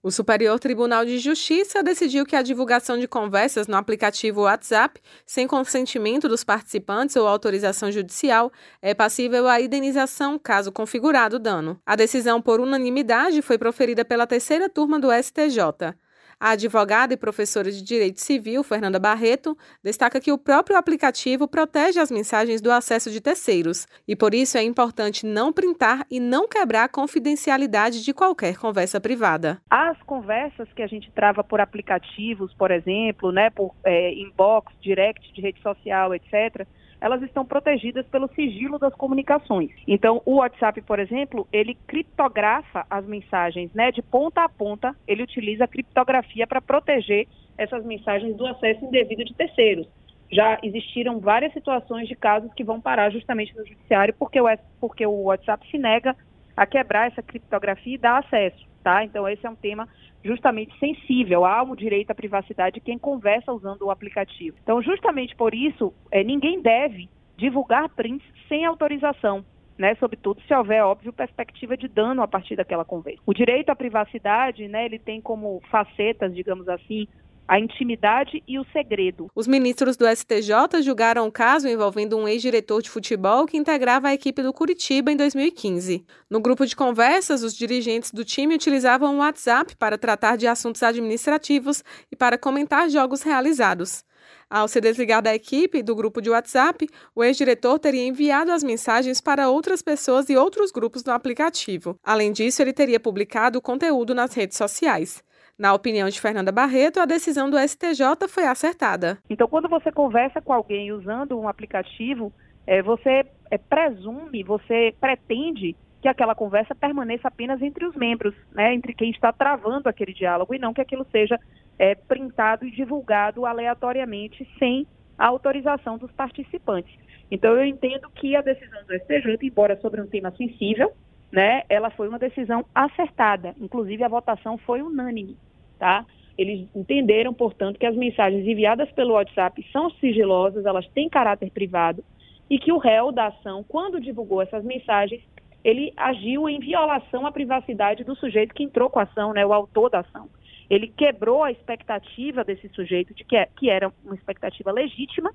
O Superior Tribunal de Justiça decidiu que a divulgação de conversas no aplicativo WhatsApp, sem consentimento dos participantes ou autorização judicial, é passível à indenização caso configurado dano. A decisão por unanimidade foi proferida pela terceira turma do STJ. A advogada e professora de Direito Civil, Fernanda Barreto, destaca que o próprio aplicativo protege as mensagens do acesso de terceiros e por isso é importante não printar e não quebrar a confidencialidade de qualquer conversa privada. As conversas que a gente trava por aplicativos, por exemplo, né, por é, inbox, direct de rede social, etc., elas estão protegidas pelo sigilo das comunicações. Então, o WhatsApp, por exemplo, ele criptografa as mensagens, né, de ponta a ponta, ele utiliza a criptografia para proteger essas mensagens do acesso indevido de terceiros. Já existiram várias situações de casos que vão parar justamente no judiciário porque o, porque o WhatsApp se nega a quebrar essa criptografia e dar acesso, tá? Então, esse é um tema justamente sensível ao direito à privacidade de quem conversa usando o aplicativo. Então, justamente por isso, é, ninguém deve divulgar prints sem autorização. Né, sobretudo se houver, óbvio, perspectiva de dano a partir daquela conversa. O direito à privacidade, né, ele tem como facetas, digamos assim, a intimidade e o segredo. Os ministros do STJ julgaram o caso envolvendo um ex-diretor de futebol que integrava a equipe do Curitiba em 2015. No grupo de conversas, os dirigentes do time utilizavam o WhatsApp para tratar de assuntos administrativos e para comentar jogos realizados. Ao ser desligado da equipe do grupo de WhatsApp, o ex-diretor teria enviado as mensagens para outras pessoas e outros grupos no aplicativo. Além disso, ele teria publicado o conteúdo nas redes sociais. Na opinião de Fernanda Barreto, a decisão do STJ foi acertada. Então, quando você conversa com alguém usando um aplicativo, é, você é, presume, você pretende que aquela conversa permaneça apenas entre os membros, né, entre quem está travando aquele diálogo, e não que aquilo seja é, printado e divulgado aleatoriamente sem a autorização dos participantes. Então, eu entendo que a decisão do STJ, embora sobre um tema sensível, né, ela foi uma decisão acertada. Inclusive, a votação foi unânime tá? Eles entenderam, portanto, que as mensagens enviadas pelo WhatsApp são sigilosas, elas têm caráter privado e que o réu da ação, quando divulgou essas mensagens, ele agiu em violação à privacidade do sujeito que entrou com a ação, né, o autor da ação. Ele quebrou a expectativa desse sujeito, de que, é, que era uma expectativa legítima,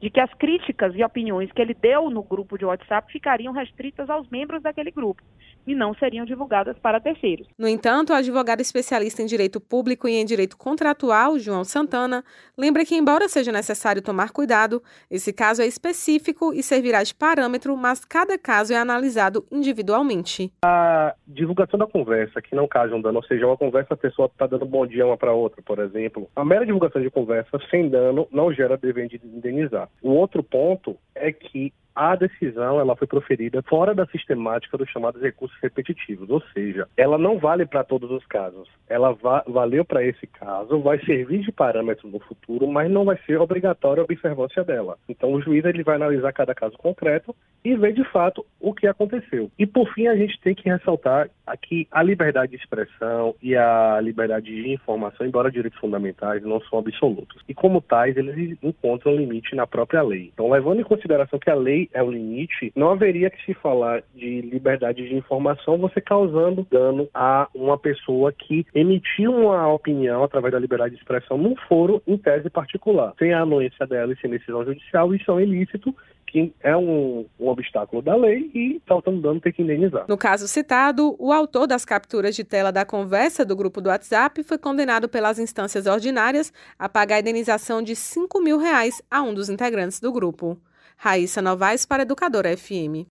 de que as críticas e opiniões que ele deu no grupo de WhatsApp ficariam restritas aos membros daquele grupo e não seriam divulgadas para terceiros. No entanto, o advogado especialista em direito público e em direito contratual, João Santana, lembra que, embora seja necessário tomar cuidado, esse caso é específico e servirá de parâmetro, mas cada caso é analisado individualmente. A divulgação da conversa, que não cause um dano, ou seja, uma conversa a pessoa está dando bom dia uma para outra, por exemplo, a mera divulgação de conversa sem dano não gera dever de indenizar. O outro ponto é que a decisão ela foi proferida fora da sistemática dos chamados recursos repetitivos, ou seja, ela não vale para todos os casos. Ela va valeu para esse caso, vai servir de parâmetro no futuro, mas não vai ser obrigatória a observância dela. Então o juiz ele vai analisar cada caso concreto e ver de fato o que aconteceu. E por fim a gente tem que ressaltar aqui a liberdade de expressão e a liberdade de informação, embora direitos fundamentais não são absolutos. E como tais, eles encontram limite na própria lei. Então, levando em consideração que a lei é o limite, não haveria que se falar de liberdade de informação você causando dano a uma pessoa que emitiu uma opinião através da liberdade de expressão num foro em tese particular. Sem a anuência dela e sem decisão judicial, isso é um ilícito que é um, um obstáculo da lei e faltando dano tem que indenizar. No caso citado, o autor das capturas de tela da conversa do grupo do WhatsApp foi condenado pelas instâncias ordinárias a pagar a indenização de 5 mil reais a um dos integrantes do grupo. Raíssa Novaes para Educadora FM.